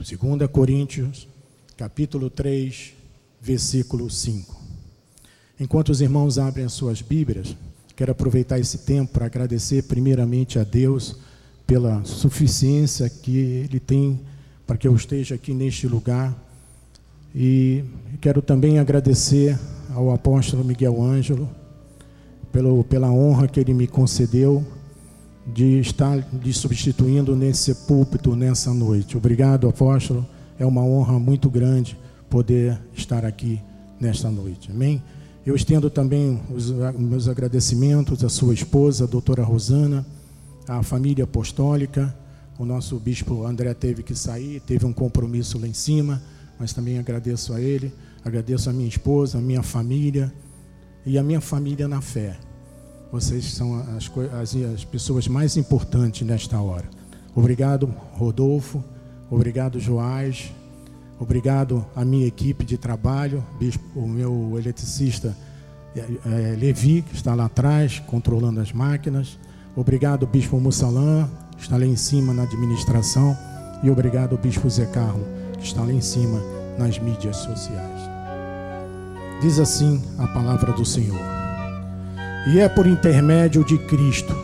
2 Coríntios, capítulo 3, versículo 5. Enquanto os irmãos abrem as suas Bíblias, quero aproveitar esse tempo para agradecer primeiramente a Deus pela suficiência que Ele tem para que eu esteja aqui neste lugar. E quero também agradecer ao apóstolo Miguel Ângelo pelo, pela honra que ele me concedeu de estar lhe substituindo nesse púlpito nessa noite. Obrigado, apóstolo. É uma honra muito grande poder estar aqui nesta noite. Amém? Eu estendo também os meus agradecimentos à sua esposa, a doutora Rosana, à família apostólica. O nosso bispo André teve que sair, teve um compromisso lá em cima, mas também agradeço a ele, agradeço a minha esposa, a minha família e a minha família na fé. Vocês são as, as, as pessoas mais importantes nesta hora. Obrigado, Rodolfo. Obrigado, Joás. Obrigado à minha equipe de trabalho, o meu eletricista é, é, Levi, que está lá atrás, controlando as máquinas. Obrigado, Bispo Mussalã, que está lá em cima na administração. E obrigado, Bispo Zé Carlos, que está lá em cima nas mídias sociais. Diz assim a palavra do Senhor. E é por intermédio de Cristo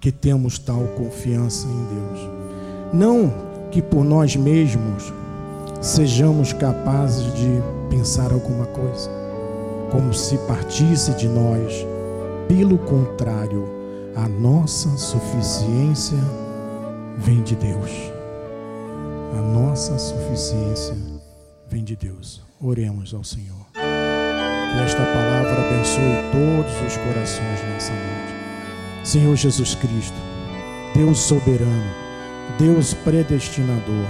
que temos tal confiança em Deus. Não que por nós mesmos sejamos capazes de pensar alguma coisa, como se partisse de nós. Pelo contrário, a nossa suficiência vem de Deus. A nossa suficiência vem de Deus. Oremos ao Senhor. Que esta palavra abençoe todos os corações nessa noite. Senhor Jesus Cristo, Deus soberano, Deus predestinador.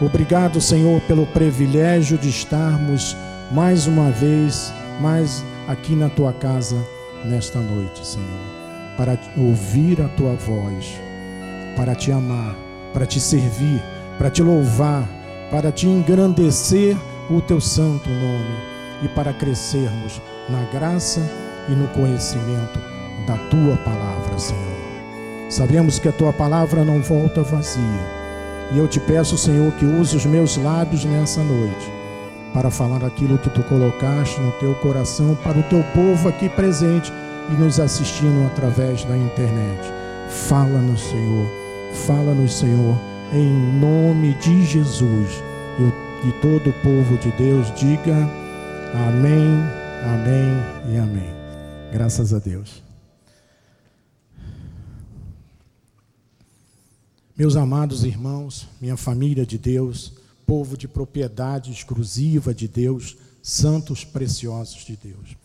Obrigado, Senhor, pelo privilégio de estarmos mais uma vez, mais aqui na tua casa nesta noite, Senhor, para ouvir a tua voz, para te amar, para te servir, para te louvar, para te engrandecer o teu santo nome e para crescermos na graça e no conhecimento da tua palavra, Senhor. Sabemos que a tua palavra não volta vazia. E eu te peço, Senhor, que use os meus lábios nessa noite para falar aquilo que tu colocaste no teu coração para o teu povo aqui presente e nos assistindo através da internet. Fala-nos, Senhor. Fala-nos, Senhor, em nome de Jesus. E todo o povo de Deus diga Amém, amém e amém. Graças a Deus. Meus amados irmãos, minha família de Deus, povo de propriedade exclusiva de Deus, santos preciosos de Deus.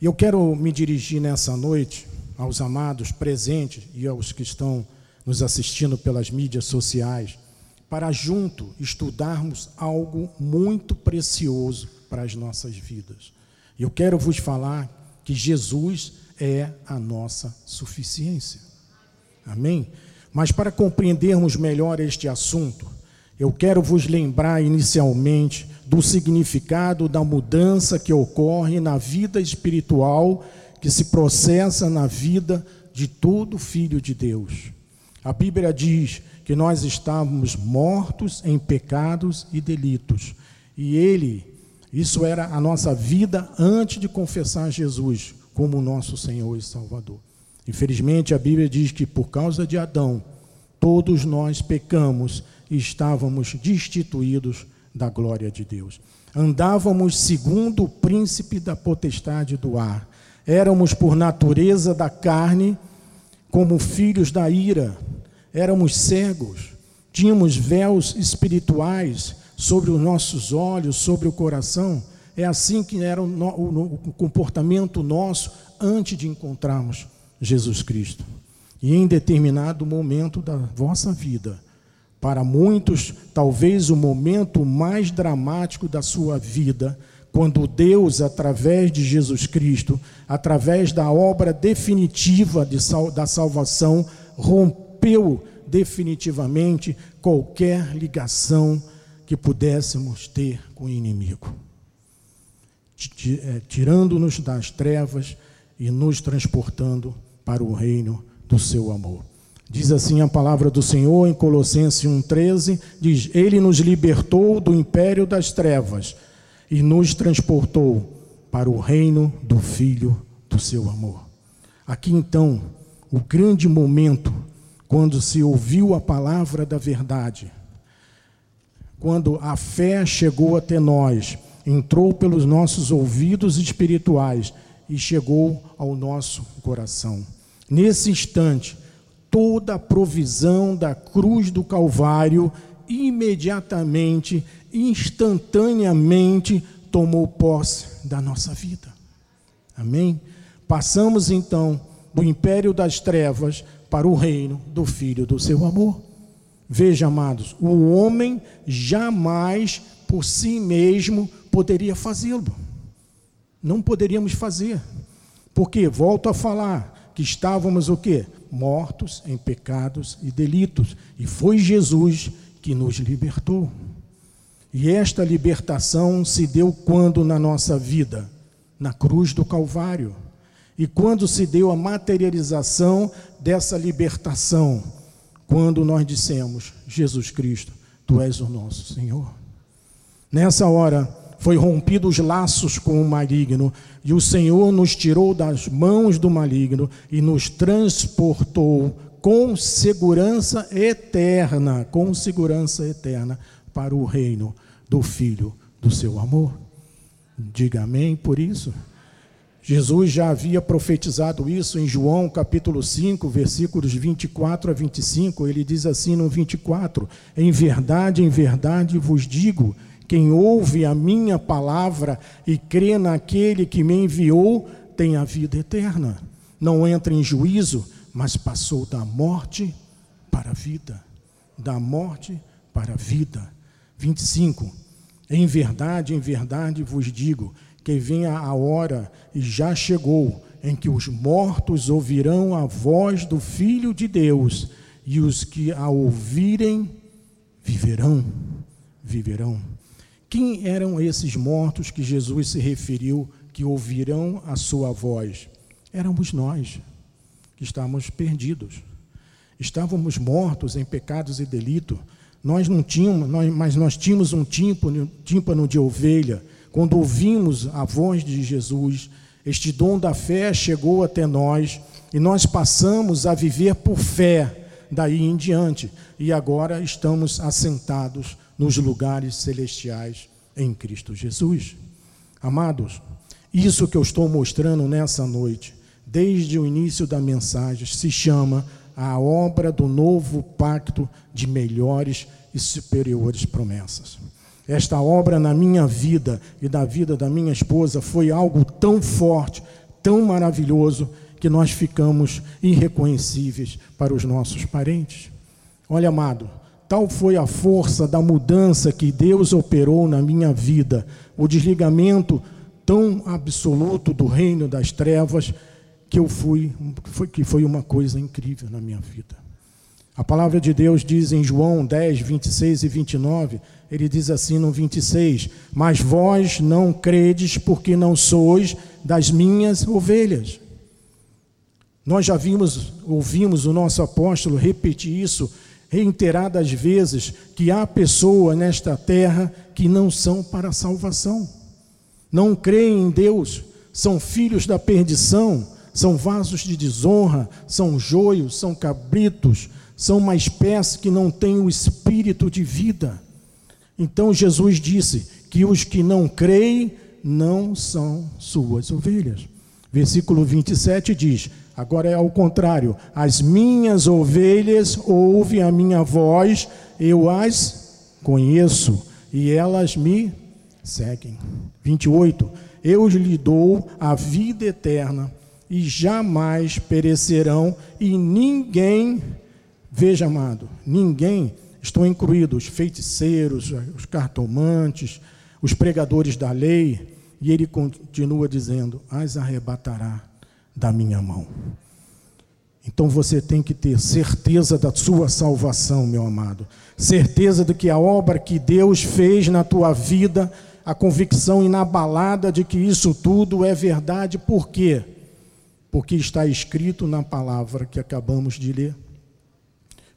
Eu quero me dirigir nessa noite aos amados presentes e aos que estão nos assistindo pelas mídias sociais, para junto estudarmos algo muito precioso para as nossas vidas. Eu quero vos falar que Jesus é a nossa suficiência. Amém? Mas para compreendermos melhor este assunto, eu quero vos lembrar inicialmente do significado da mudança que ocorre na vida espiritual que se processa na vida de todo filho de Deus. A Bíblia diz que nós estávamos mortos em pecados e delitos, e ele isso era a nossa vida antes de confessar Jesus como nosso Senhor e Salvador. Infelizmente, a Bíblia diz que por causa de Adão, todos nós pecamos e estávamos destituídos da glória de Deus. Andávamos segundo o príncipe da potestade do ar. Éramos por natureza da carne, como filhos da ira. Éramos cegos. Tínhamos véus espirituais sobre os nossos olhos, sobre o coração. É assim que era o, comportamento nosso antes de encontrarmos Jesus Cristo. E em determinado momento da vossa vida, para muitos, talvez o momento mais dramático da sua vida, quando Deus, através de Jesus Cristo, através da obra definitiva de sal, da salvação, rompeu definitivamente qualquer ligação que pudéssemos ter com o inimigo, é, tirando-nos das trevas e nos transportando para o reino do seu amor. Diz assim a palavra do Senhor em Colossenses 1,13: diz: Ele nos libertou do império das trevas e nos transportou para o reino do Filho do seu amor. Aqui então, o grande momento, quando se ouviu a palavra da verdade, quando a fé chegou até nós, entrou pelos nossos ouvidos espirituais e chegou ao nosso coração. Nesse instante, toda a provisão da cruz do Calvário imediatamente, instantaneamente tomou posse da nossa vida. Amém? Passamos então do império das trevas para o reino do Filho do seu amor. Veja, amados, o homem jamais por si mesmo poderia fazê-lo. Não poderíamos fazer. Porque volto a falar que estávamos o quê? mortos em pecados e delitos, e foi Jesus que nos libertou. E esta libertação se deu quando na nossa vida? Na cruz do Calvário. E quando se deu a materialização dessa libertação? Quando nós dissemos: Jesus Cristo, tu és o nosso Senhor. Nessa hora, foi rompido os laços com o maligno, e o Senhor nos tirou das mãos do maligno e nos transportou com segurança eterna, com segurança eterna para o reino do Filho do seu amor. Diga amém por isso. Jesus já havia profetizado isso em João capítulo 5, versículos 24 a 25. Ele diz assim no 24: Em verdade, em verdade vos digo quem ouve a minha palavra e crê naquele que me enviou tem a vida eterna. Não entra em juízo, mas passou da morte para a vida. Da morte para a vida. 25. Em verdade, em verdade vos digo que venha a hora, e já chegou, em que os mortos ouvirão a voz do Filho de Deus, e os que a ouvirem viverão. Viverão. Quem eram esses mortos que Jesus se referiu que ouvirão a sua voz? Éramos nós, que estávamos perdidos. Estávamos mortos em pecados e delito. Nós não tínhamos, nós, mas nós tínhamos um tímpano, tímpano de ovelha. Quando ouvimos a voz de Jesus, este dom da fé chegou até nós e nós passamos a viver por fé daí em diante. E agora estamos assentados nos lugares celestiais em Cristo Jesus. Amados, isso que eu estou mostrando nessa noite, desde o início da mensagem, se chama a obra do novo pacto de melhores e superiores promessas. Esta obra na minha vida e da vida da minha esposa foi algo tão forte, tão maravilhoso, que nós ficamos irreconhecíveis para os nossos parentes. Olha, amado, Tal foi a força da mudança que Deus operou na minha vida, o desligamento tão absoluto do reino das trevas que eu fui, que foi uma coisa incrível na minha vida. A palavra de Deus diz em João 10, 26 e 29, ele diz assim no 26: Mas vós não credes porque não sois das minhas ovelhas. Nós já vimos, ouvimos o nosso apóstolo repetir isso reiteradas vezes que há pessoas nesta terra que não são para salvação, não creem em Deus, são filhos da perdição, são vasos de desonra, são joios, são cabritos, são uma espécie que não tem o espírito de vida. Então Jesus disse que os que não creem não são suas ovelhas. Versículo 27 diz: Agora é ao contrário. As minhas ovelhas ouvem a minha voz, eu as conheço e elas me seguem. 28. Eu lhe dou a vida eterna e jamais perecerão e ninguém, veja amado, ninguém, estão incluídos os feiticeiros, os cartomantes, os pregadores da lei, e ele continua dizendo: as arrebatará da minha mão. Então você tem que ter certeza da sua salvação, meu amado. Certeza de que a obra que Deus fez na tua vida, a convicção inabalada de que isso tudo é verdade. Por quê? Porque está escrito na palavra que acabamos de ler.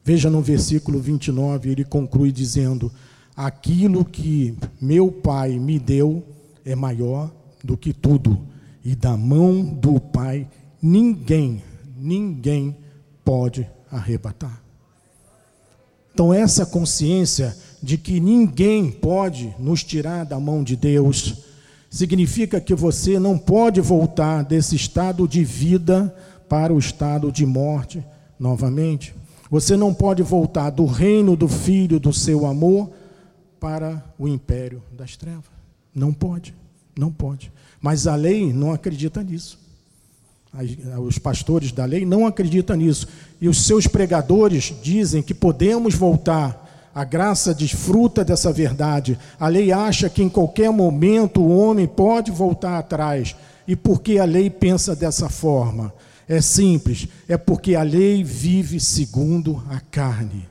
Veja no versículo 29, ele conclui dizendo: Aquilo que meu Pai me deu é maior do que tudo, e da mão do Pai ninguém, ninguém pode arrebatar. Então, essa consciência de que ninguém pode nos tirar da mão de Deus, significa que você não pode voltar desse estado de vida para o estado de morte novamente. Você não pode voltar do reino do Filho do seu amor para o império das trevas. Não pode, não pode. Mas a lei não acredita nisso. Os pastores da lei não acreditam nisso. E os seus pregadores dizem que podemos voltar. A graça desfruta dessa verdade. A lei acha que em qualquer momento o homem pode voltar atrás. E por que a lei pensa dessa forma? É simples, é porque a lei vive segundo a carne.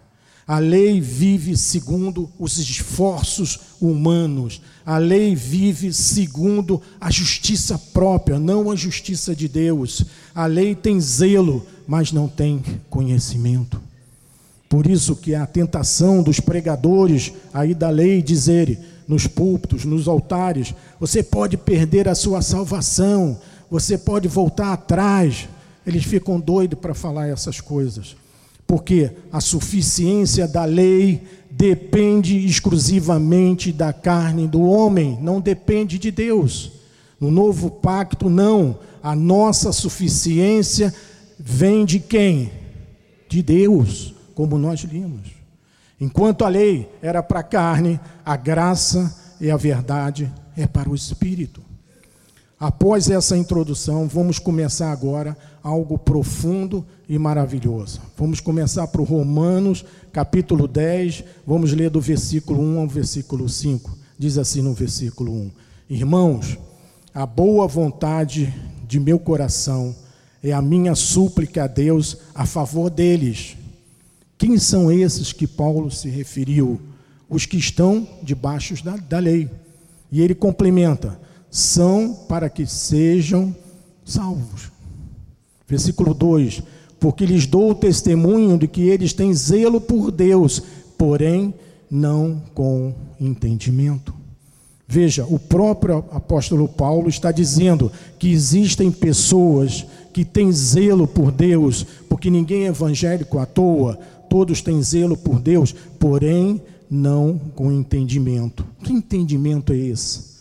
A lei vive segundo os esforços humanos. A lei vive segundo a justiça própria, não a justiça de Deus. A lei tem zelo, mas não tem conhecimento. Por isso que a tentação dos pregadores aí da lei dizerem nos púlpitos, nos altares, você pode perder a sua salvação, você pode voltar atrás. Eles ficam doidos para falar essas coisas porque a suficiência da lei depende exclusivamente da carne do homem, não depende de Deus. No novo pacto, não. A nossa suficiência vem de quem? De Deus, como nós limos. Enquanto a lei era para a carne, a graça e a verdade é para o espírito. Após essa introdução, vamos começar agora algo profundo e maravilhoso. Vamos começar para Romanos, capítulo 10, vamos ler do versículo 1 ao versículo 5. Diz assim no versículo 1: Irmãos, a boa vontade de meu coração é a minha súplica a Deus a favor deles. Quem são esses que Paulo se referiu? Os que estão debaixo da, da lei. E ele complementa: são para que sejam salvos. Versículo 2: Porque lhes dou o testemunho de que eles têm zelo por Deus, porém não com entendimento. Veja, o próprio apóstolo Paulo está dizendo que existem pessoas que têm zelo por Deus, porque ninguém é evangélico à toa, todos têm zelo por Deus, porém não com entendimento. Que entendimento é esse?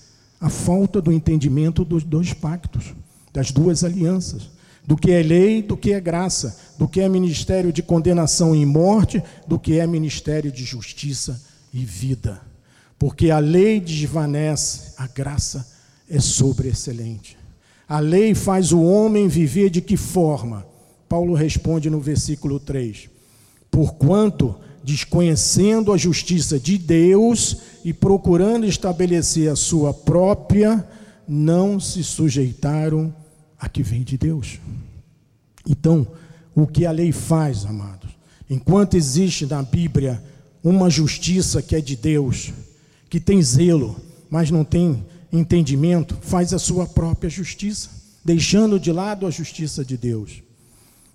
A falta do entendimento dos dois pactos, das duas alianças, do que é lei, do que é graça, do que é ministério de condenação e morte, do que é ministério de justiça e vida. Porque a lei desvanece, a graça é sobreexcelente. A lei faz o homem viver de que forma? Paulo responde no versículo 3: Porquanto desconhecendo a justiça de Deus e procurando estabelecer a sua própria, não se sujeitaram a que vem de Deus. Então, o que a lei faz, amados? Enquanto existe na Bíblia uma justiça que é de Deus, que tem zelo, mas não tem entendimento, faz a sua própria justiça, deixando de lado a justiça de Deus.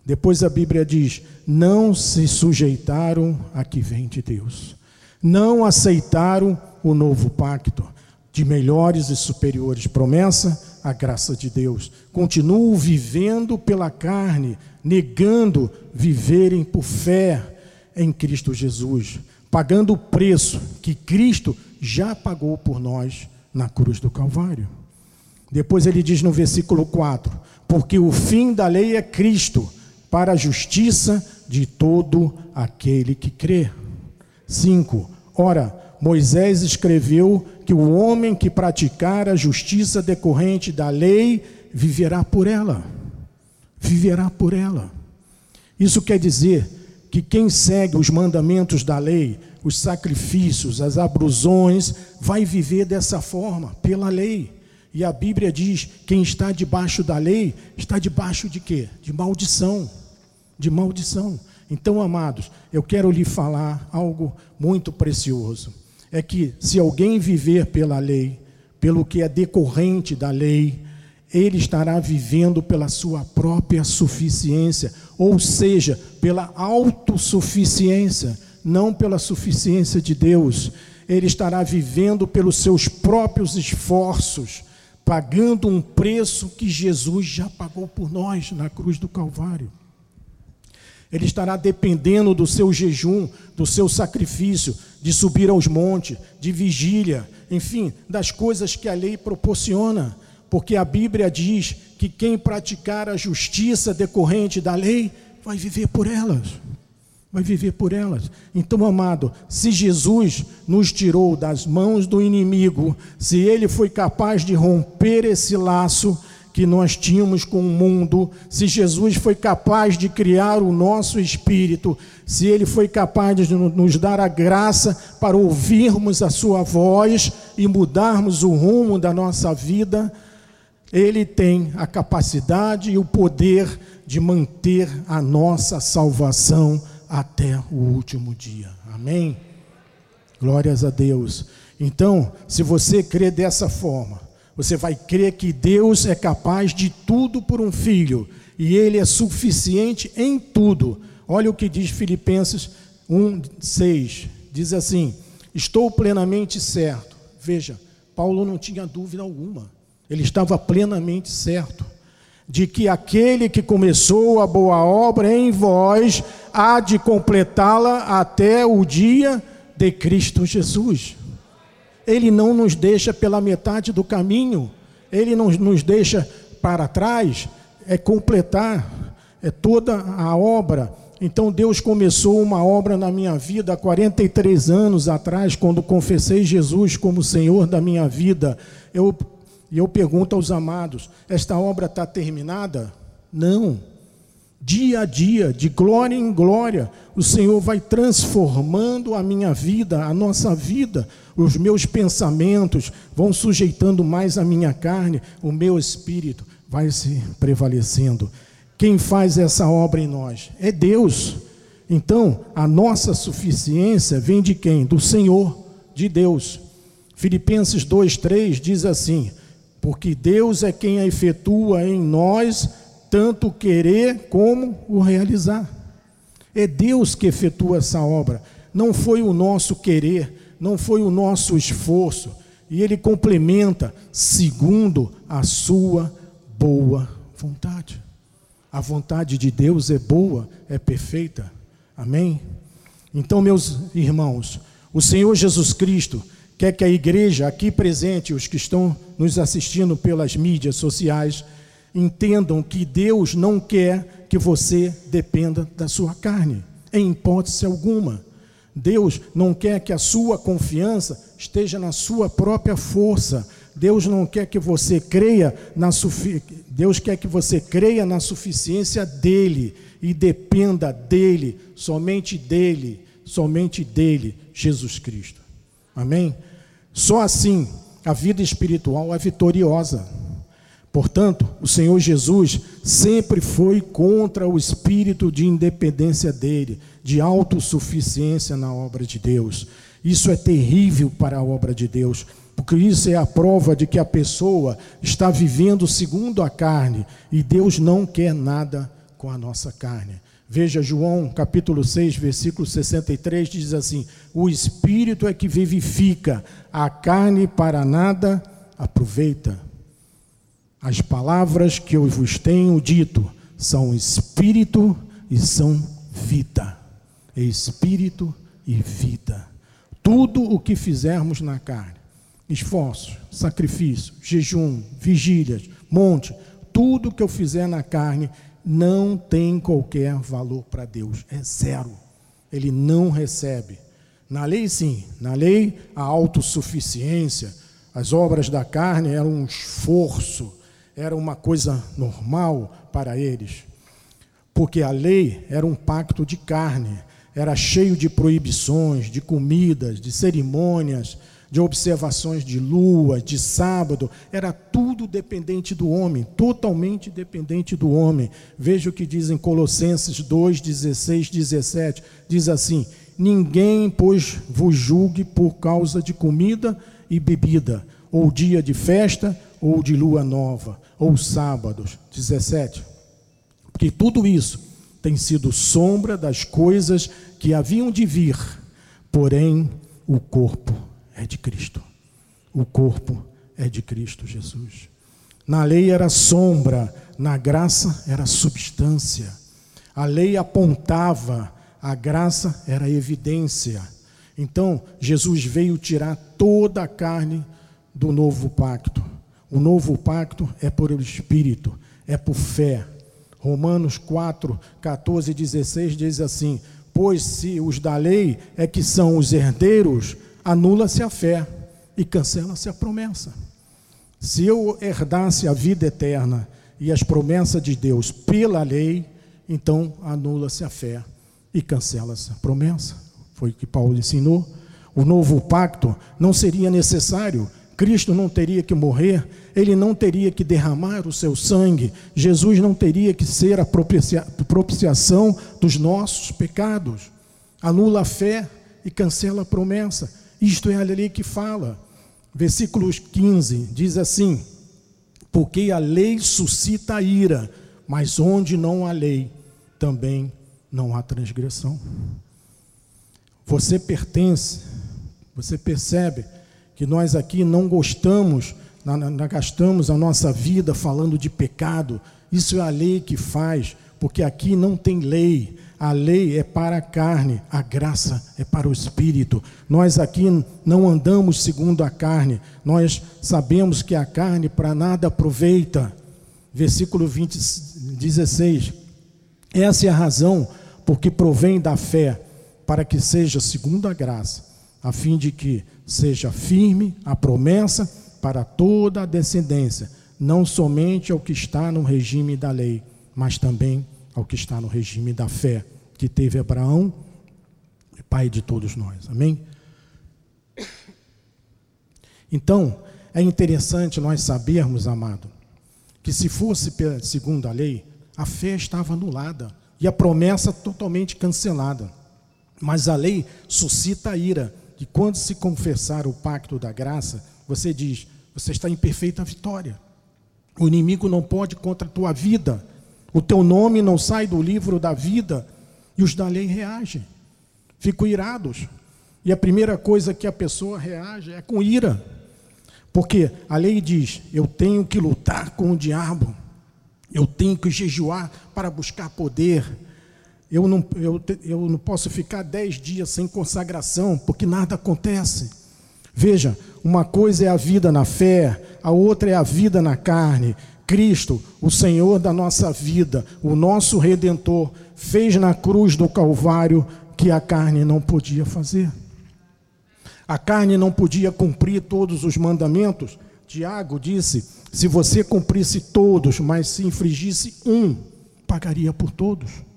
Depois a Bíblia diz: não se sujeitaram a que vem de Deus, não aceitaram o novo pacto de melhores e superiores promessa, a graça de Deus. Continuam vivendo pela carne, negando viverem por fé em Cristo Jesus, pagando o preço que Cristo já pagou por nós na cruz do Calvário. Depois ele diz no versículo 4: Porque o fim da lei é Cristo para a justiça de todo aquele que crê. 5. Ora, Moisés escreveu que o homem que praticar a justiça decorrente da lei viverá por ela. Viverá por ela. Isso quer dizer que quem segue os mandamentos da lei, os sacrifícios, as abrusões, vai viver dessa forma, pela lei. E a Bíblia diz: quem está debaixo da lei está debaixo de quê? De maldição de maldição. Então, amados, eu quero lhe falar algo muito precioso. É que se alguém viver pela lei, pelo que é decorrente da lei, ele estará vivendo pela sua própria suficiência, ou seja, pela autossuficiência, não pela suficiência de Deus. Ele estará vivendo pelos seus próprios esforços, pagando um preço que Jesus já pagou por nós na cruz do Calvário. Ele estará dependendo do seu jejum, do seu sacrifício, de subir aos montes, de vigília, enfim, das coisas que a lei proporciona, porque a Bíblia diz que quem praticar a justiça decorrente da lei vai viver por elas. Vai viver por elas. Então, amado, se Jesus nos tirou das mãos do inimigo, se ele foi capaz de romper esse laço, que nós tínhamos com o mundo, se Jesus foi capaz de criar o nosso espírito, se ele foi capaz de nos dar a graça para ouvirmos a sua voz e mudarmos o rumo da nossa vida, ele tem a capacidade e o poder de manter a nossa salvação até o último dia. Amém? Glórias a Deus. Então, se você crê dessa forma, você vai crer que Deus é capaz de tudo por um filho e ele é suficiente em tudo. Olha o que diz Filipenses 1:6. Diz assim: "Estou plenamente certo". Veja, Paulo não tinha dúvida alguma. Ele estava plenamente certo de que aquele que começou a boa obra em vós há de completá-la até o dia de Cristo Jesus. Ele não nos deixa pela metade do caminho, Ele não nos deixa para trás, é completar, é toda a obra. Então Deus começou uma obra na minha vida há 43 anos atrás, quando confessei Jesus como Senhor da minha vida. Eu, eu pergunto aos amados: esta obra está terminada? Não dia a dia, de glória em glória, o Senhor vai transformando a minha vida, a nossa vida, os meus pensamentos vão sujeitando mais a minha carne, o meu espírito vai se prevalecendo. Quem faz essa obra em nós? É Deus. Então, a nossa suficiência vem de quem? Do Senhor, de Deus. Filipenses 2:3 diz assim: Porque Deus é quem a efetua em nós tanto querer como o realizar. É Deus que efetua essa obra, não foi o nosso querer, não foi o nosso esforço, e Ele complementa segundo a sua boa vontade. A vontade de Deus é boa, é perfeita. Amém? Então, meus irmãos, o Senhor Jesus Cristo quer que a igreja aqui presente, os que estão nos assistindo pelas mídias sociais, entendam que Deus não quer que você dependa da sua carne, em hipótese alguma. Deus não quer que a sua confiança esteja na sua própria força. Deus não quer que você creia na sufi... Deus quer que você creia na suficiência dele e dependa dele, somente dele, somente dele, Jesus Cristo. Amém? Só assim a vida espiritual é vitoriosa. Portanto, o Senhor Jesus sempre foi contra o espírito de independência dele, de autossuficiência na obra de Deus. Isso é terrível para a obra de Deus, porque isso é a prova de que a pessoa está vivendo segundo a carne e Deus não quer nada com a nossa carne. Veja João capítulo 6, versículo 63 diz assim: O espírito é que vivifica, a carne para nada aproveita. As palavras que eu vos tenho dito são espírito e são vida. Espírito e vida. Tudo o que fizermos na carne, esforço, sacrifício, jejum, vigílias, monte, tudo que eu fizer na carne não tem qualquer valor para Deus, é zero. Ele não recebe. Na lei, sim, na lei, a autossuficiência, as obras da carne eram um esforço, era uma coisa normal para eles, porque a lei era um pacto de carne, era cheio de proibições, de comidas, de cerimônias, de observações de lua, de sábado, era tudo dependente do homem, totalmente dependente do homem. Veja o que diz em Colossenses 2, 16, 17: diz assim: Ninguém, pois, vos julgue por causa de comida e bebida, ou dia de festa, ou de lua nova, ou sábados. 17. Porque tudo isso tem sido sombra das coisas que haviam de vir, porém o corpo é de Cristo. O corpo é de Cristo Jesus. Na lei era sombra, na graça era substância. A lei apontava, a graça era evidência. Então, Jesus veio tirar toda a carne do novo pacto. O novo pacto é por Espírito, é por fé. Romanos 4, 14 e 16 diz assim: Pois se os da lei é que são os herdeiros, anula-se a fé e cancela-se a promessa. Se eu herdasse a vida eterna e as promessas de Deus pela lei, então anula-se a fé e cancela-se a promessa. Foi o que Paulo ensinou. O novo pacto não seria necessário, Cristo não teria que morrer, ele não teria que derramar o seu sangue, Jesus não teria que ser a propiciação dos nossos pecados. Anula a fé e cancela a promessa. Isto é a lei que fala. Versículos 15 diz assim: Porque a lei suscita a ira, mas onde não há lei, também não há transgressão. Você pertence, você percebe que nós aqui não gostamos, não gastamos a nossa vida falando de pecado. Isso é a lei que faz, porque aqui não tem lei. A lei é para a carne, a graça é para o espírito. Nós aqui não andamos segundo a carne, nós sabemos que a carne para nada aproveita. Versículo 20, 16. Essa é a razão porque provém da fé para que seja segundo a graça, a fim de que seja firme a promessa para toda a descendência, não somente ao que está no regime da lei, mas também ao que está no regime da fé, que teve Abraão, pai de todos nós. Amém? Então, é interessante nós sabermos, amado, que se fosse segundo a lei, a fé estava anulada e a promessa totalmente cancelada. Mas a lei suscita a ira, que quando se confessar o pacto da graça, você diz: você está em perfeita vitória. O inimigo não pode contra a tua vida. O teu nome não sai do livro da vida. E os da lei reagem. Ficam irados. E a primeira coisa que a pessoa reage é com ira. Porque a lei diz: eu tenho que lutar com o diabo. Eu tenho que jejuar para buscar poder eu não, eu, eu não posso ficar dez dias sem consagração, porque nada acontece. Veja, uma coisa é a vida na fé, a outra é a vida na carne. Cristo, o Senhor da nossa vida, o nosso redentor, fez na cruz do Calvário que a carne não podia fazer. A carne não podia cumprir todos os mandamentos. Tiago disse: se você cumprisse todos, mas se infringisse um, pagaria por todos.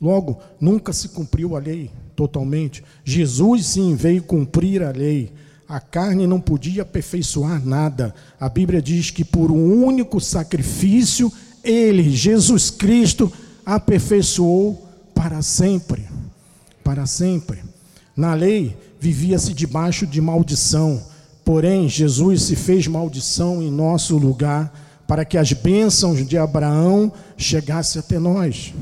Logo, nunca se cumpriu a lei totalmente. Jesus sim veio cumprir a lei. A carne não podia aperfeiçoar nada. A Bíblia diz que por um único sacrifício, ele, Jesus Cristo, aperfeiçoou para sempre. Para sempre. Na lei, vivia-se debaixo de maldição. Porém, Jesus se fez maldição em nosso lugar, para que as bênçãos de Abraão chegassem até nós.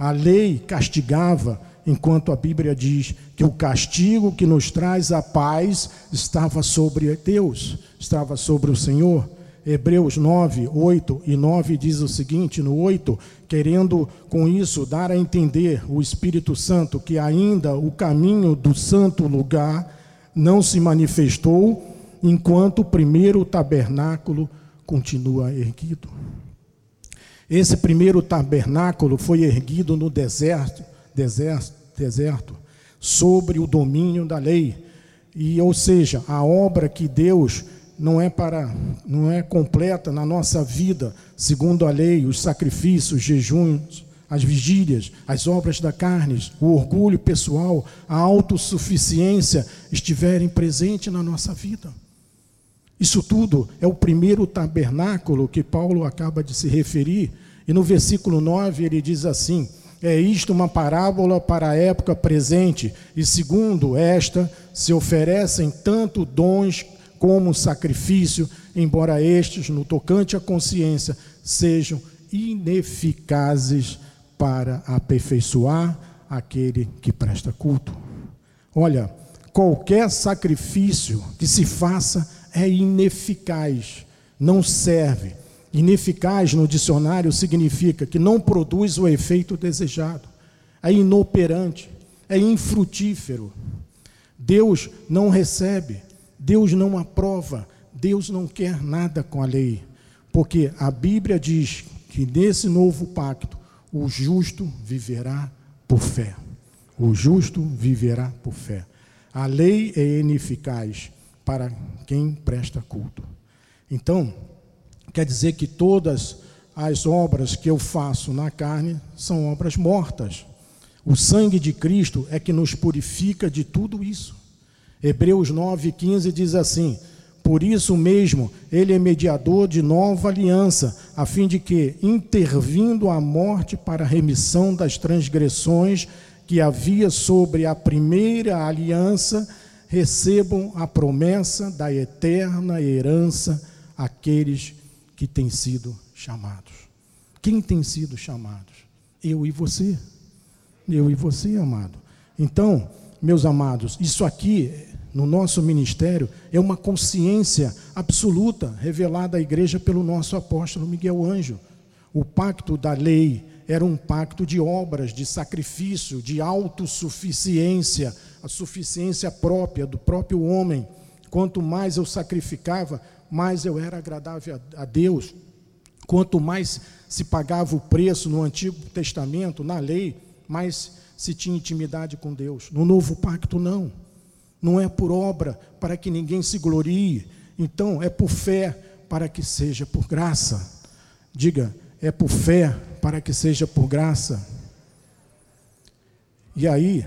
A lei castigava, enquanto a Bíblia diz que o castigo que nos traz a paz estava sobre Deus, estava sobre o Senhor. Hebreus 9, 8 e 9 diz o seguinte: no 8, querendo com isso dar a entender o Espírito Santo que ainda o caminho do santo lugar não se manifestou, enquanto o primeiro tabernáculo continua erguido. Esse primeiro tabernáculo foi erguido no deserto, deserto, deserto, sobre o domínio da lei. E ou seja, a obra que Deus não é para não é completa na nossa vida, segundo a lei, os sacrifícios, os jejuns, as vigílias, as obras da carne, o orgulho pessoal, a autossuficiência estiverem presentes na nossa vida. Isso tudo é o primeiro tabernáculo que Paulo acaba de se referir, e no versículo 9 ele diz assim: É isto uma parábola para a época presente, e segundo esta, se oferecem tanto dons como sacrifício, embora estes, no tocante à consciência, sejam ineficazes para aperfeiçoar aquele que presta culto. Olha, qualquer sacrifício que se faça é ineficaz, não serve. Ineficaz no dicionário significa que não produz o efeito desejado, é inoperante, é infrutífero. Deus não recebe, Deus não aprova, Deus não quer nada com a lei, porque a Bíblia diz que nesse novo pacto o justo viverá por fé. O justo viverá por fé. A lei é ineficaz para quem presta culto. Então, quer dizer que todas as obras que eu faço na carne são obras mortas. O sangue de Cristo é que nos purifica de tudo isso. Hebreus 9,15 diz assim: Por isso mesmo, ele é mediador de nova aliança, a fim de que, intervindo a morte para a remissão das transgressões que havia sobre a primeira aliança, recebam a promessa da eterna herança aqueles que têm sido chamados. Quem tem sido chamados? Eu e você. Eu e você, amado. Então, meus amados, isso aqui no nosso ministério é uma consciência absoluta revelada à igreja pelo nosso apóstolo Miguel Anjo. O pacto da lei era um pacto de obras, de sacrifício, de autossuficiência, a suficiência própria do próprio homem. Quanto mais eu sacrificava, mais eu era agradável a Deus. Quanto mais se pagava o preço no Antigo Testamento, na lei, mais se tinha intimidade com Deus. No Novo Pacto, não não é por obra para que ninguém se glorie, então é por fé para que seja por graça. Diga, é por fé para que seja por graça. E aí,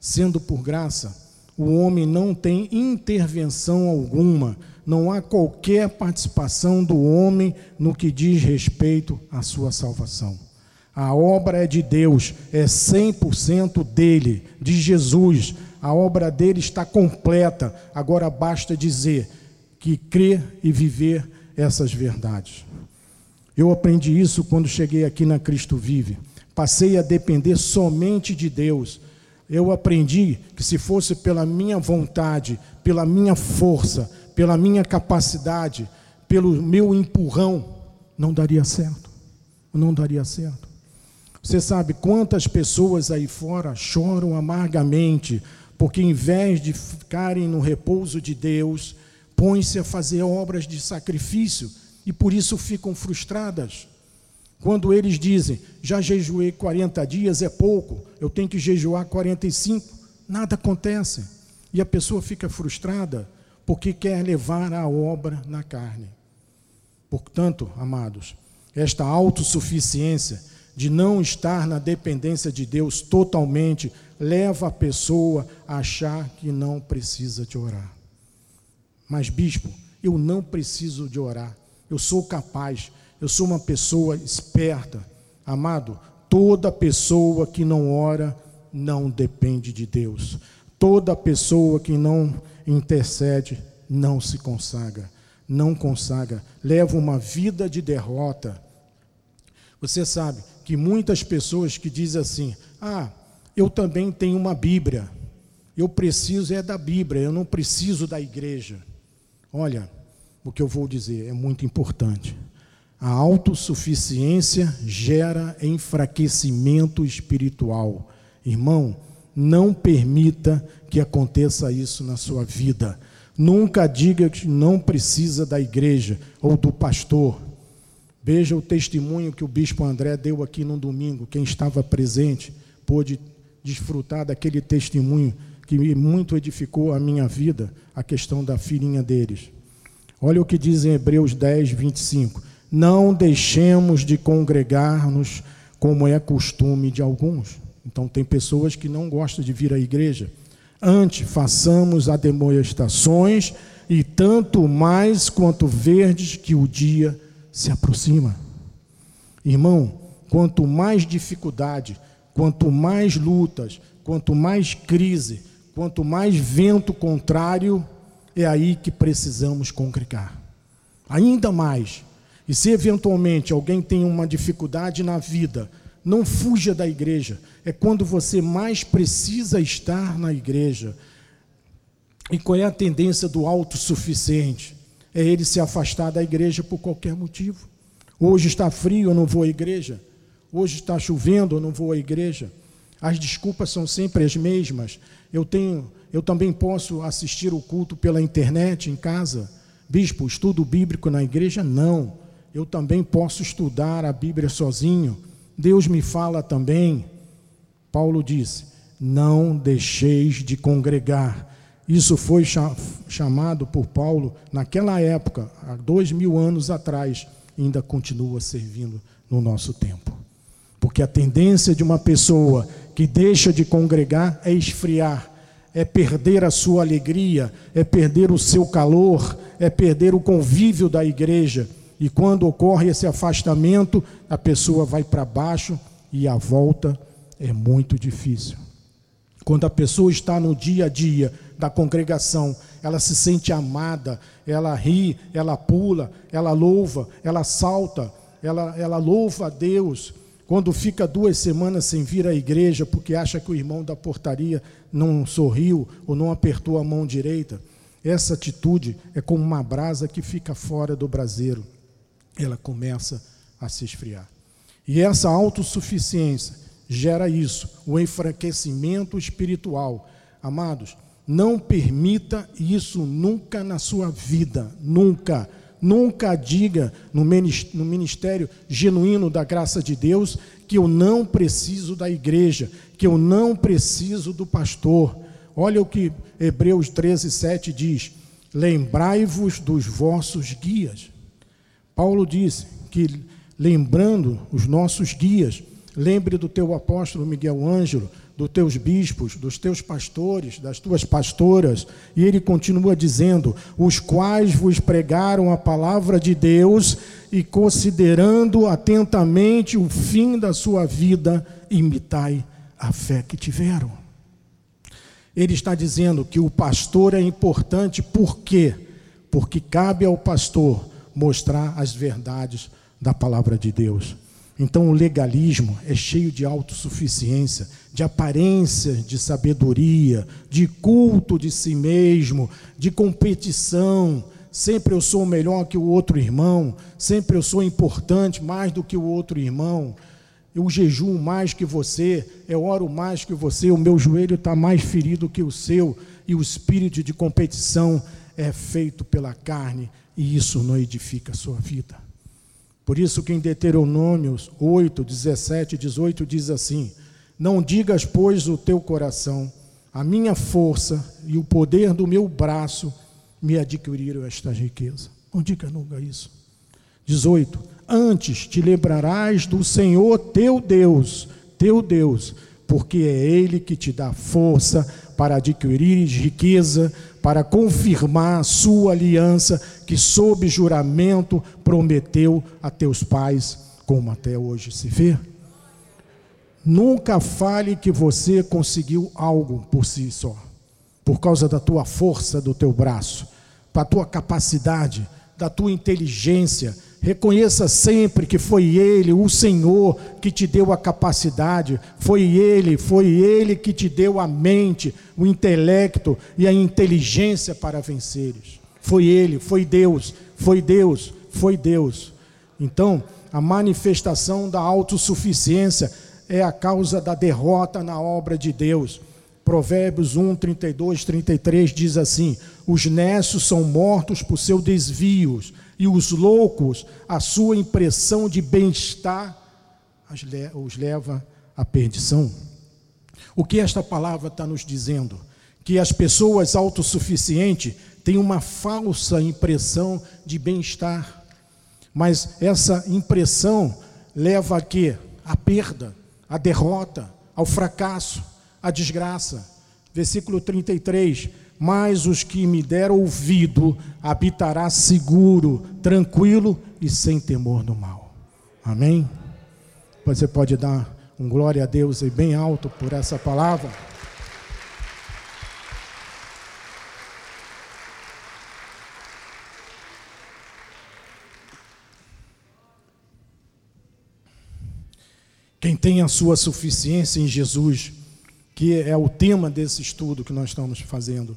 sendo por graça, o homem não tem intervenção alguma, não há qualquer participação do homem no que diz respeito à sua salvação. A obra é de Deus, é 100% dele, de Jesus a obra dele está completa, agora basta dizer que crer e viver essas verdades. Eu aprendi isso quando cheguei aqui na Cristo Vive. Passei a depender somente de Deus. Eu aprendi que se fosse pela minha vontade, pela minha força, pela minha capacidade, pelo meu empurrão, não daria certo. Não daria certo. Você sabe quantas pessoas aí fora choram amargamente porque em vez de ficarem no repouso de Deus, põem-se a fazer obras de sacrifício e por isso ficam frustradas. Quando eles dizem, já jejuei 40 dias, é pouco, eu tenho que jejuar 45, nada acontece. E a pessoa fica frustrada porque quer levar a obra na carne. Portanto, amados, esta autossuficiência de não estar na dependência de Deus totalmente, leva a pessoa a achar que não precisa de orar. Mas, bispo, eu não preciso de orar. Eu sou capaz, eu sou uma pessoa esperta. Amado, toda pessoa que não ora não depende de Deus. Toda pessoa que não intercede não se consagra. Não consagra, leva uma vida de derrota. Você sabe, que muitas pessoas que dizem assim: "Ah, eu também tenho uma Bíblia. Eu preciso é da Bíblia, eu não preciso da igreja". Olha, o que eu vou dizer é muito importante. A autossuficiência gera enfraquecimento espiritual. Irmão, não permita que aconteça isso na sua vida. Nunca diga que não precisa da igreja ou do pastor. Veja o testemunho que o bispo André deu aqui no domingo. Quem estava presente pôde desfrutar daquele testemunho que muito edificou a minha vida, a questão da filhinha deles. Olha o que diz em Hebreus 10, 25. Não deixemos de congregar-nos como é costume de alguns. Então, tem pessoas que não gostam de vir à igreja. Antes, façamos ademoestações, e tanto mais quanto verdes que o dia se aproxima. Irmão, quanto mais dificuldade, quanto mais lutas, quanto mais crise, quanto mais vento contrário, é aí que precisamos congregar. Ainda mais. E se eventualmente alguém tem uma dificuldade na vida, Não fuja da igreja. É quando você mais precisa estar na igreja. E qual é a tendência do autossuficiente? É ele se afastar da igreja por qualquer motivo. Hoje está frio, eu não vou à igreja. Hoje está chovendo, eu não vou à igreja. As desculpas são sempre as mesmas. Eu tenho, eu também posso assistir o culto pela internet em casa. Bispo, estudo bíblico na igreja? Não. Eu também posso estudar a Bíblia sozinho. Deus me fala também. Paulo disse: Não deixeis de congregar. Isso foi chamado por Paulo naquela época, há dois mil anos atrás, ainda continua servindo no nosso tempo. Porque a tendência de uma pessoa que deixa de congregar é esfriar, é perder a sua alegria, é perder o seu calor, é perder o convívio da igreja. E quando ocorre esse afastamento, a pessoa vai para baixo e a volta é muito difícil. Quando a pessoa está no dia a dia da congregação, ela se sente amada, ela ri, ela pula, ela louva, ela salta, ela, ela louva a Deus, quando fica duas semanas sem vir à igreja porque acha que o irmão da portaria não sorriu ou não apertou a mão direita, essa atitude é como uma brasa que fica fora do braseiro. Ela começa a se esfriar. E essa autossuficiência gera isso, o enfraquecimento espiritual. Amados, não permita isso nunca na sua vida, nunca. Nunca diga no ministério genuíno da graça de Deus que eu não preciso da igreja, que eu não preciso do pastor. Olha o que Hebreus 13, 7 diz: Lembrai-vos dos vossos guias. Paulo disse que, lembrando os nossos guias, lembre do teu apóstolo Miguel Ângelo, dos teus bispos, dos teus pastores, das tuas pastoras, e ele continua dizendo: os quais vos pregaram a palavra de Deus e considerando atentamente o fim da sua vida, imitai a fé que tiveram. Ele está dizendo que o pastor é importante, por quê? Porque cabe ao pastor mostrar as verdades da palavra de Deus. Então, o legalismo é cheio de autossuficiência, de aparência de sabedoria, de culto de si mesmo, de competição. Sempre eu sou melhor que o outro irmão, sempre eu sou importante mais do que o outro irmão. Eu jejum mais que você, eu oro mais que você, o meu joelho está mais ferido que o seu, e o espírito de competição é feito pela carne, e isso não edifica a sua vida. Por isso que em Deuteronômios 8, 17 e 18 diz assim: Não digas, pois, o teu coração, a minha força e o poder do meu braço me adquiriram esta riqueza. Não diga nunca isso. 18. Antes te lembrarás do Senhor teu Deus, teu Deus, porque é Ele que te dá força para adquirir riqueza, para confirmar sua aliança que, sob juramento, prometeu a teus pais, como até hoje se vê. Nunca fale que você conseguiu algo por si só, por causa da tua força do teu braço, da tua capacidade, da tua inteligência, Reconheça sempre que foi Ele, o Senhor, que te deu a capacidade, foi Ele, foi Ele que te deu a mente, o intelecto e a inteligência para venceres. Foi Ele, foi Deus, foi Deus, foi Deus. Então, a manifestação da autossuficiência é a causa da derrota na obra de Deus. Provérbios 1, 32, 33 diz assim: Os nécios são mortos por seus desvios e os loucos, a sua impressão de bem-estar os leva à perdição. O que esta palavra está nos dizendo? Que as pessoas autossuficientes têm uma falsa impressão de bem-estar, mas essa impressão leva a quê? A perda, a derrota, ao fracasso, à desgraça. Versículo 33 mas os que me deram ouvido habitará seguro, tranquilo e sem temor do mal. Amém? Você pode dar um glória a Deus aí bem alto por essa palavra. Quem tem a sua suficiência em Jesus, que é o tema desse estudo que nós estamos fazendo,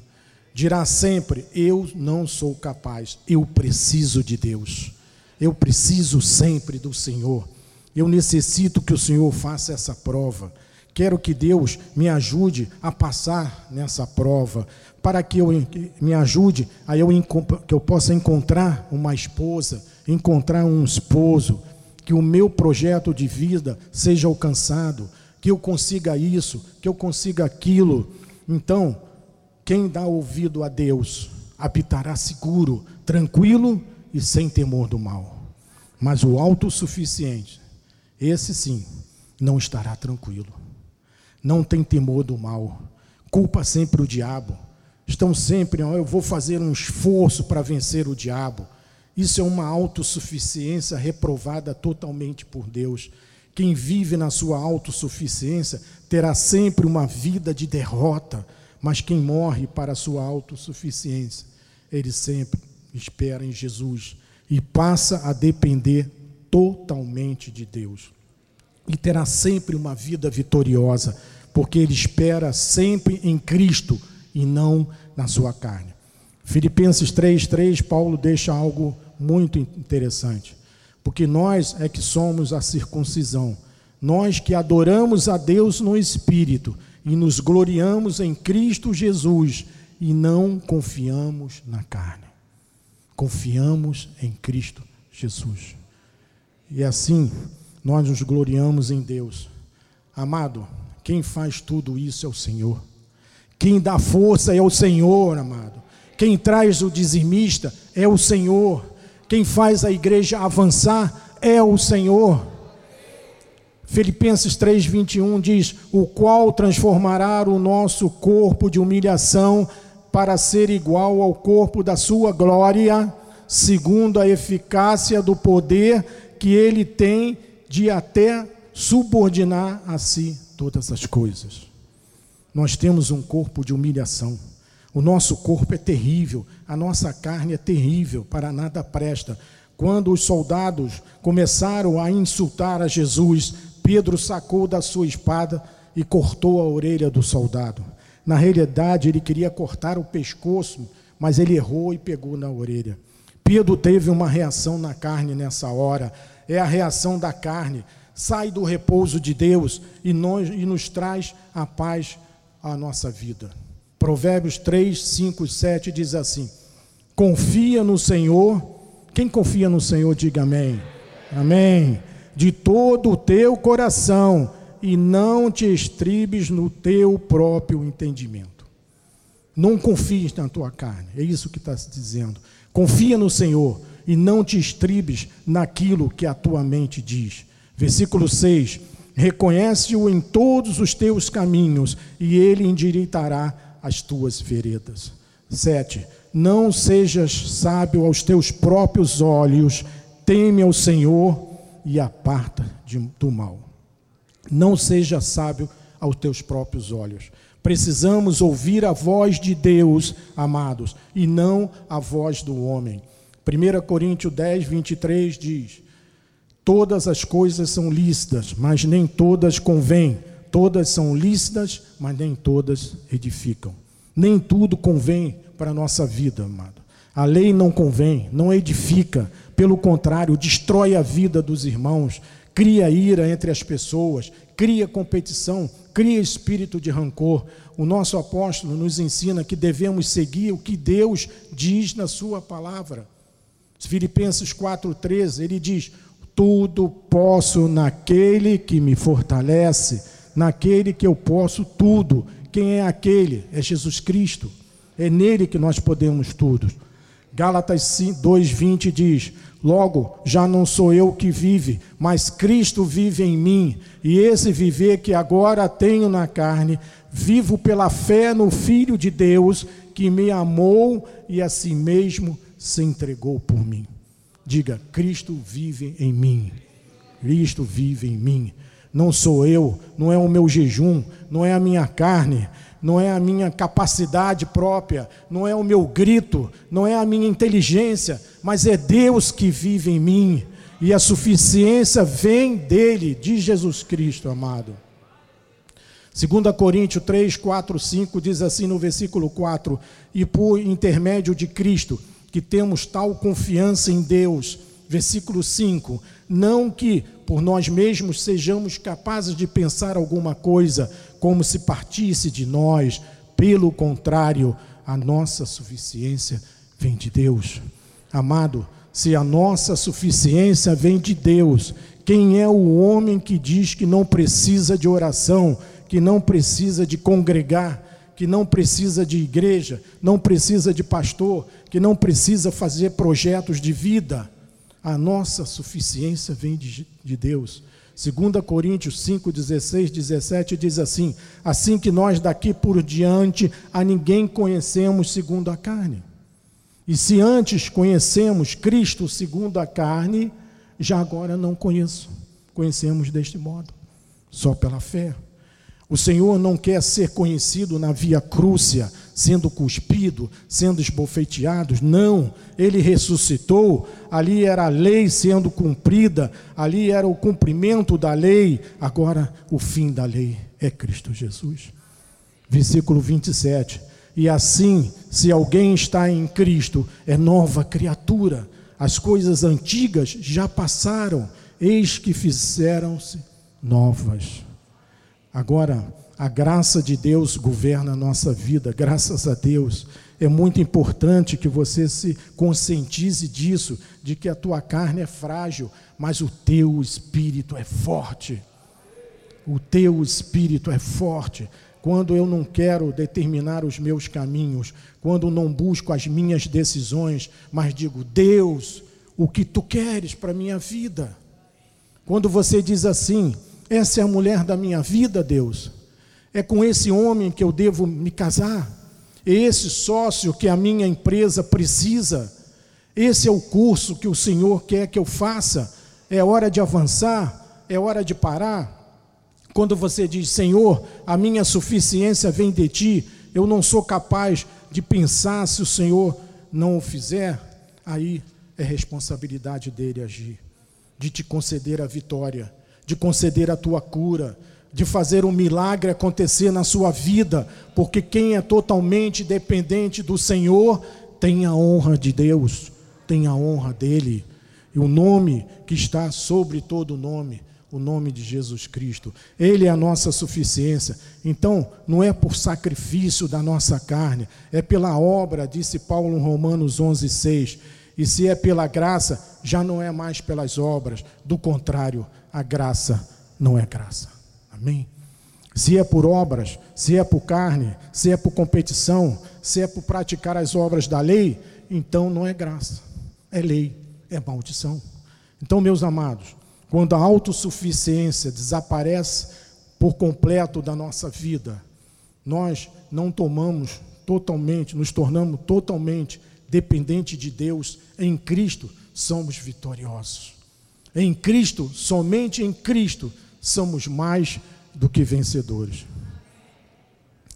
dirá sempre: Eu não sou capaz, eu preciso de Deus, eu preciso sempre do Senhor, eu necessito que o Senhor faça essa prova. Quero que Deus me ajude a passar nessa prova, para que eu me ajude a eu que eu possa encontrar uma esposa, encontrar um esposo, que o meu projeto de vida seja alcançado, que eu consiga isso, que eu consiga aquilo. Então, quem dá ouvido a Deus habitará seguro, tranquilo e sem temor do mal. Mas o autossuficiente, esse sim, não estará tranquilo. Não tem temor do mal. Culpa sempre o diabo. Estão sempre, oh, eu vou fazer um esforço para vencer o diabo. Isso é uma autossuficiência reprovada totalmente por Deus. Quem vive na sua autossuficiência terá sempre uma vida de derrota mas quem morre para a sua autossuficiência, ele sempre espera em Jesus e passa a depender totalmente de Deus. E terá sempre uma vida vitoriosa, porque ele espera sempre em Cristo e não na sua carne. Filipenses 3:3, Paulo deixa algo muito interessante. Porque nós é que somos a circuncisão, nós que adoramos a Deus no espírito e nos gloriamos em Cristo Jesus e não confiamos na carne. Confiamos em Cristo Jesus. E assim nós nos gloriamos em Deus. Amado, quem faz tudo isso é o Senhor. Quem dá força é o Senhor, amado. Quem traz o dizimista é o Senhor. Quem faz a igreja avançar é o Senhor. Filipenses 3:21 diz: "O qual transformará o nosso corpo de humilhação para ser igual ao corpo da sua glória, segundo a eficácia do poder que ele tem de até subordinar a si todas as coisas." Nós temos um corpo de humilhação. O nosso corpo é terrível, a nossa carne é terrível, para nada presta. Quando os soldados começaram a insultar a Jesus, Pedro sacou da sua espada e cortou a orelha do soldado. Na realidade, ele queria cortar o pescoço, mas ele errou e pegou na orelha. Pedro teve uma reação na carne nessa hora. É a reação da carne. Sai do repouso de Deus e nos, e nos traz a paz à nossa vida. Provérbios 3, 5 e 7 diz assim: Confia no Senhor. Quem confia no Senhor, diga amém. Amém de todo o teu coração e não te estribes no teu próprio entendimento. Não confies na tua carne, é isso que está se dizendo. Confia no Senhor e não te estribes naquilo que a tua mente diz. Versículo 6: Reconhece-o em todos os teus caminhos e ele endireitará as tuas veredas. 7. Não sejas sábio aos teus próprios olhos, teme ao Senhor e aparta de, do mal. Não seja sábio aos teus próprios olhos. Precisamos ouvir a voz de Deus, amados, e não a voz do homem. 1 Coríntios 10, 23 diz: Todas as coisas são lícitas, mas nem todas convêm. Todas são lícitas, mas nem todas edificam. Nem tudo convém para a nossa vida, amado. A lei não convém, não edifica, pelo contrário, destrói a vida dos irmãos, cria ira entre as pessoas, cria competição, cria espírito de rancor. O nosso apóstolo nos ensina que devemos seguir o que Deus diz na Sua palavra. Filipenses 4,13, ele diz: Tudo posso naquele que me fortalece, naquele que eu posso tudo. Quem é aquele? É Jesus Cristo. É nele que nós podemos tudo. Gálatas 2:20 diz: Logo, já não sou eu que vive, mas Cristo vive em mim, e esse viver que agora tenho na carne, vivo pela fé no Filho de Deus, que me amou e a si mesmo se entregou por mim. Diga: Cristo vive em mim. Cristo vive em mim. Não sou eu, não é o meu jejum, não é a minha carne, não é a minha capacidade própria, não é o meu grito, não é a minha inteligência, mas é Deus que vive em mim. E a suficiência vem dele, de Jesus Cristo, amado. 2 Coríntios 3, 4, 5 diz assim no versículo 4: E por intermédio de Cristo, que temos tal confiança em Deus. Versículo 5: Não que por nós mesmos sejamos capazes de pensar alguma coisa como se partisse de nós, pelo contrário, a nossa suficiência vem de Deus. Amado, se a nossa suficiência vem de Deus, quem é o homem que diz que não precisa de oração? que não precisa de congregar, que não precisa de igreja, não precisa de pastor, que não precisa fazer projetos de vida. A nossa suficiência vem de, de Deus. 2 Coríntios 5, 16, 17 diz assim: Assim que nós daqui por diante a ninguém conhecemos segundo a carne. E se antes conhecemos Cristo segundo a carne, já agora não conheço. Conhecemos deste modo, só pela fé. O Senhor não quer ser conhecido na via crúcia, sendo cuspido, sendo esbofeteado. Não, ele ressuscitou. Ali era a lei sendo cumprida, ali era o cumprimento da lei. Agora, o fim da lei é Cristo Jesus. Versículo 27. E assim, se alguém está em Cristo, é nova criatura. As coisas antigas já passaram, eis que fizeram-se novas. Agora, a graça de Deus governa a nossa vida, graças a Deus. É muito importante que você se conscientize disso, de que a tua carne é frágil, mas o teu espírito é forte. O teu espírito é forte. Quando eu não quero determinar os meus caminhos, quando não busco as minhas decisões, mas digo, Deus, o que tu queres para a minha vida? Quando você diz assim, essa é a mulher da minha vida, Deus. É com esse homem que eu devo me casar. É esse sócio que a minha empresa precisa. Esse é o curso que o Senhor quer que eu faça. É hora de avançar, é hora de parar. Quando você diz, Senhor, a minha suficiência vem de ti, eu não sou capaz de pensar se o Senhor não o fizer, aí é responsabilidade dele agir, de te conceder a vitória de conceder a tua cura, de fazer um milagre acontecer na sua vida, porque quem é totalmente dependente do Senhor tem a honra de Deus, tem a honra dele, e o nome que está sobre todo nome, o nome de Jesus Cristo. Ele é a nossa suficiência. Então, não é por sacrifício da nossa carne, é pela obra, disse Paulo em Romanos 11:6. E se é pela graça, já não é mais pelas obras, do contrário, a graça não é graça. Amém? Se é por obras, se é por carne, se é por competição, se é por praticar as obras da lei, então não é graça, é lei, é maldição. Então, meus amados, quando a autossuficiência desaparece por completo da nossa vida, nós não tomamos totalmente, nos tornamos totalmente dependentes de Deus, em Cristo somos vitoriosos. Em Cristo, somente em Cristo, somos mais do que vencedores.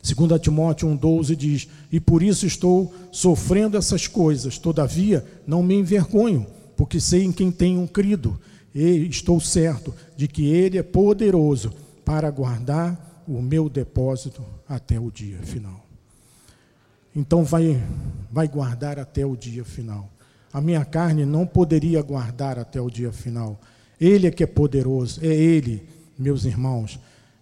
2 Timóteo 1,12 diz: E por isso estou sofrendo essas coisas, todavia não me envergonho, porque sei em quem tenho crido, e estou certo de que Ele é poderoso para guardar o meu depósito até o dia final. Então vai, vai guardar até o dia final. A minha carne não poderia guardar até o dia final. Ele é que é poderoso, é Ele, meus irmãos,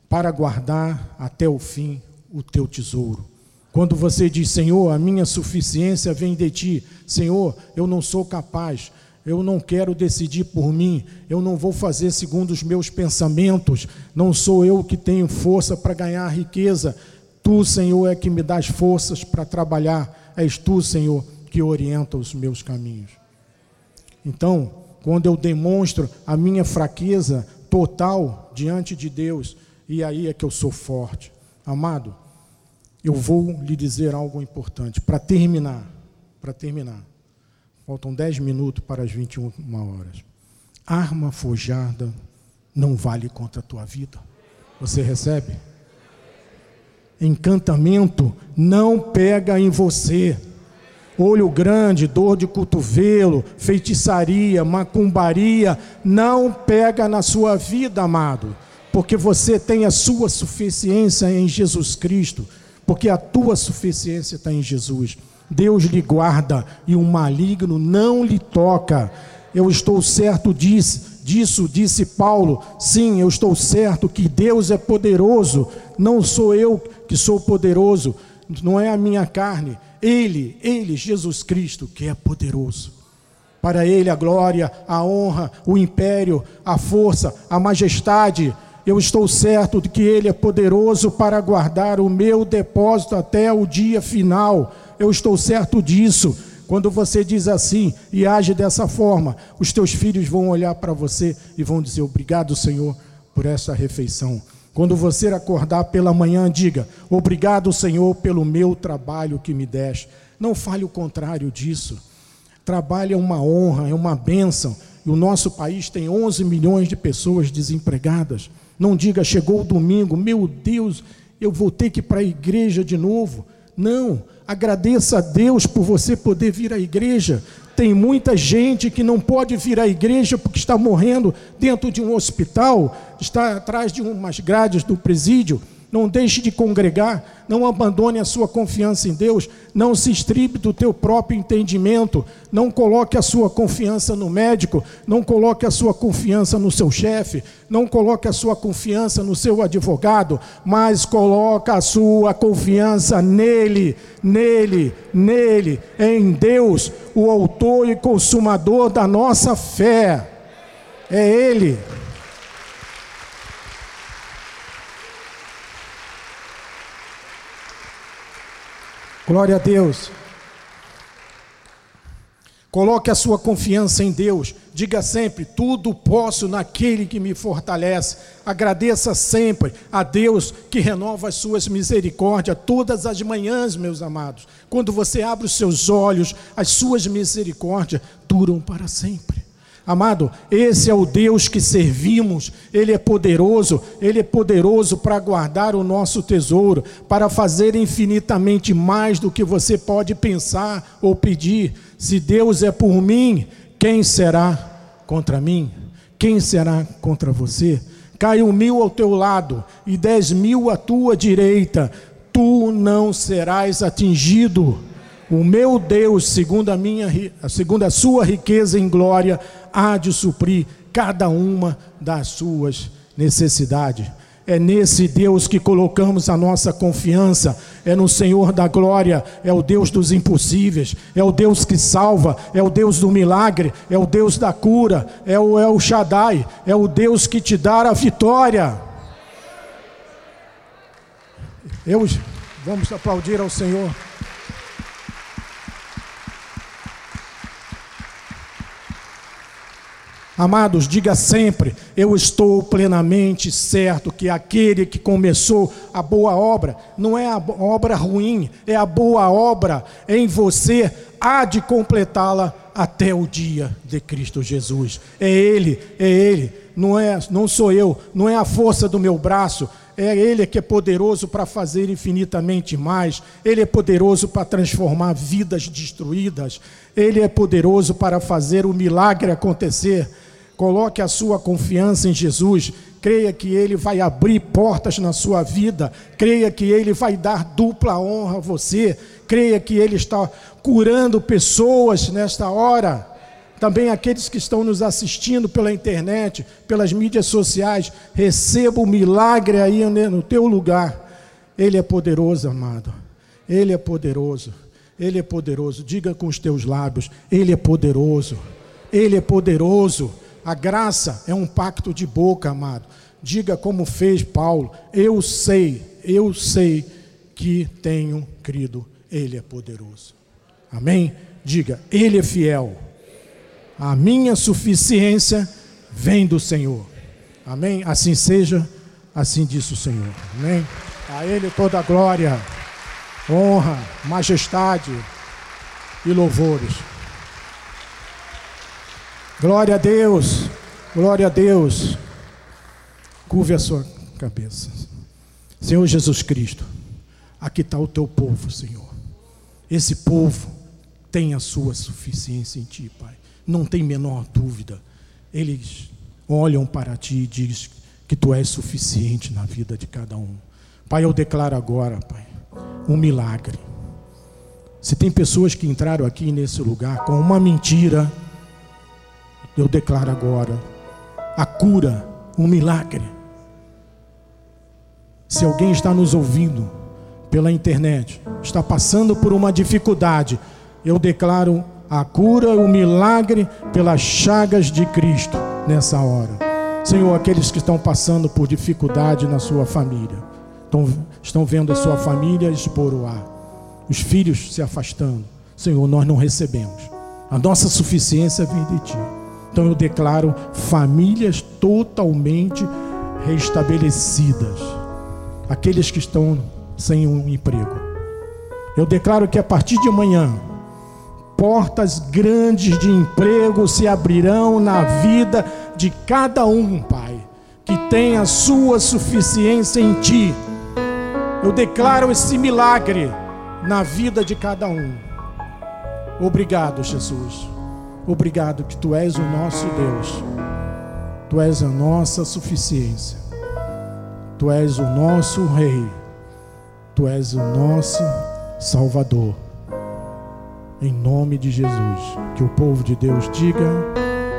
para guardar até o fim o teu tesouro. Quando você diz, Senhor, a minha suficiência vem de ti, Senhor, eu não sou capaz, eu não quero decidir por mim, eu não vou fazer segundo os meus pensamentos, não sou eu que tenho força para ganhar riqueza, tu, Senhor, é que me dás forças para trabalhar, és tu, Senhor, que orienta os meus caminhos. Então, quando eu demonstro a minha fraqueza total diante de Deus, e aí é que eu sou forte. Amado, eu vou lhe dizer algo importante para terminar, para terminar. Faltam 10 minutos para as 21 horas. Arma forjada não vale contra a tua vida. Você recebe? Encantamento não pega em você. Olho grande, dor de cotovelo, feitiçaria, macumbaria, não pega na sua vida, amado, porque você tem a sua suficiência em Jesus Cristo, porque a tua suficiência está em Jesus. Deus lhe guarda e o maligno não lhe toca. Eu estou certo disso, disso, disse Paulo. Sim, eu estou certo que Deus é poderoso. Não sou eu que sou poderoso, não é a minha carne. Ele, Ele, Jesus Cristo, que é poderoso. Para Ele a glória, a honra, o império, a força, a majestade. Eu estou certo de que Ele é poderoso para guardar o meu depósito até o dia final. Eu estou certo disso. Quando você diz assim e age dessa forma, os teus filhos vão olhar para você e vão dizer: Obrigado, Senhor, por essa refeição. Quando você acordar pela manhã, diga: Obrigado, Senhor, pelo meu trabalho que me deste. Não fale o contrário disso. Trabalho é uma honra, é uma bênção. E o nosso país tem 11 milhões de pessoas desempregadas. Não diga, chegou o domingo, meu Deus, eu vou ter que ir para a igreja de novo. Não, agradeça a Deus por você poder vir à igreja. Tem muita gente que não pode vir à igreja porque está morrendo dentro de um hospital, está atrás de umas grades do presídio. Não deixe de congregar, não abandone a sua confiança em Deus, não se estribe do teu próprio entendimento, não coloque a sua confiança no médico, não coloque a sua confiança no seu chefe, não coloque a sua confiança no seu advogado, mas coloque a sua confiança nele, nele, nele, em Deus, o autor e consumador da nossa fé. É ele. Glória a Deus. Coloque a sua confiança em Deus. Diga sempre: tudo posso naquele que me fortalece. Agradeça sempre a Deus que renova as suas misericórdias todas as manhãs, meus amados. Quando você abre os seus olhos, as suas misericórdias duram para sempre. Amado, esse é o Deus que servimos, Ele é poderoso, Ele é poderoso para guardar o nosso tesouro, para fazer infinitamente mais do que você pode pensar ou pedir. Se Deus é por mim, quem será contra mim? Quem será contra você? Caiu mil ao teu lado e dez mil à tua direita, tu não serás atingido. O meu Deus, segundo a minha, segundo a sua riqueza em glória, há de suprir cada uma das suas necessidades. É nesse Deus que colocamos a nossa confiança, é no Senhor da glória, é o Deus dos impossíveis, é o Deus que salva, é o Deus do milagre, é o Deus da cura, é o El Shaddai, é o Deus que te dá a vitória. Eu, vamos aplaudir ao Senhor. Amados, diga sempre: eu estou plenamente certo que aquele que começou a boa obra, não é a obra ruim, é a boa obra em você, há de completá-la até o dia de Cristo Jesus. É Ele, é Ele, não, é, não sou eu, não é a força do meu braço, é Ele que é poderoso para fazer infinitamente mais, Ele é poderoso para transformar vidas destruídas, Ele é poderoso para fazer o milagre acontecer. Coloque a sua confiança em Jesus. Creia que Ele vai abrir portas na sua vida. Creia que Ele vai dar dupla honra a você. Creia que Ele está curando pessoas nesta hora. Também aqueles que estão nos assistindo pela internet, pelas mídias sociais, receba o milagre aí no teu lugar. Ele é poderoso, amado. Ele é poderoso. Ele é poderoso. Diga com os teus lábios: Ele é poderoso. Ele é poderoso. A graça é um pacto de boca, amado. Diga como fez Paulo: Eu sei, eu sei que tenho crido, Ele é poderoso. Amém? Diga, Ele é fiel. A minha suficiência vem do Senhor. Amém? Assim seja, assim disse o Senhor. Amém? A Ele toda a glória, honra, majestade e louvores. Glória a Deus, glória a Deus. Curve a sua cabeça. Senhor Jesus Cristo, aqui está o teu povo, Senhor. Esse povo tem a sua suficiência em ti, Pai. Não tem menor dúvida. Eles olham para ti e dizem que tu és suficiente na vida de cada um. Pai, eu declaro agora, Pai, um milagre. Se tem pessoas que entraram aqui nesse lugar com uma mentira, eu declaro agora a cura, um milagre. Se alguém está nos ouvindo pela internet, está passando por uma dificuldade, eu declaro a cura, o milagre pelas chagas de Cristo nessa hora. Senhor, aqueles que estão passando por dificuldade na sua família, estão, estão vendo a sua família expor o ar, os filhos se afastando. Senhor, nós não recebemos. A nossa suficiência vem de Ti. Então eu declaro famílias totalmente restabelecidas. Aqueles que estão sem um emprego. Eu declaro que a partir de amanhã, portas grandes de emprego se abrirão na vida de cada um, Pai, que tem a sua suficiência em Ti. Eu declaro esse milagre na vida de cada um. Obrigado, Jesus. Obrigado que Tu és o nosso Deus. Tu és a nossa suficiência. Tu és o nosso Rei. Tu és o nosso Salvador. Em nome de Jesus. Que o povo de Deus diga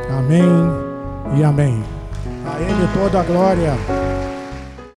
amém e amém. A Ele toda a glória.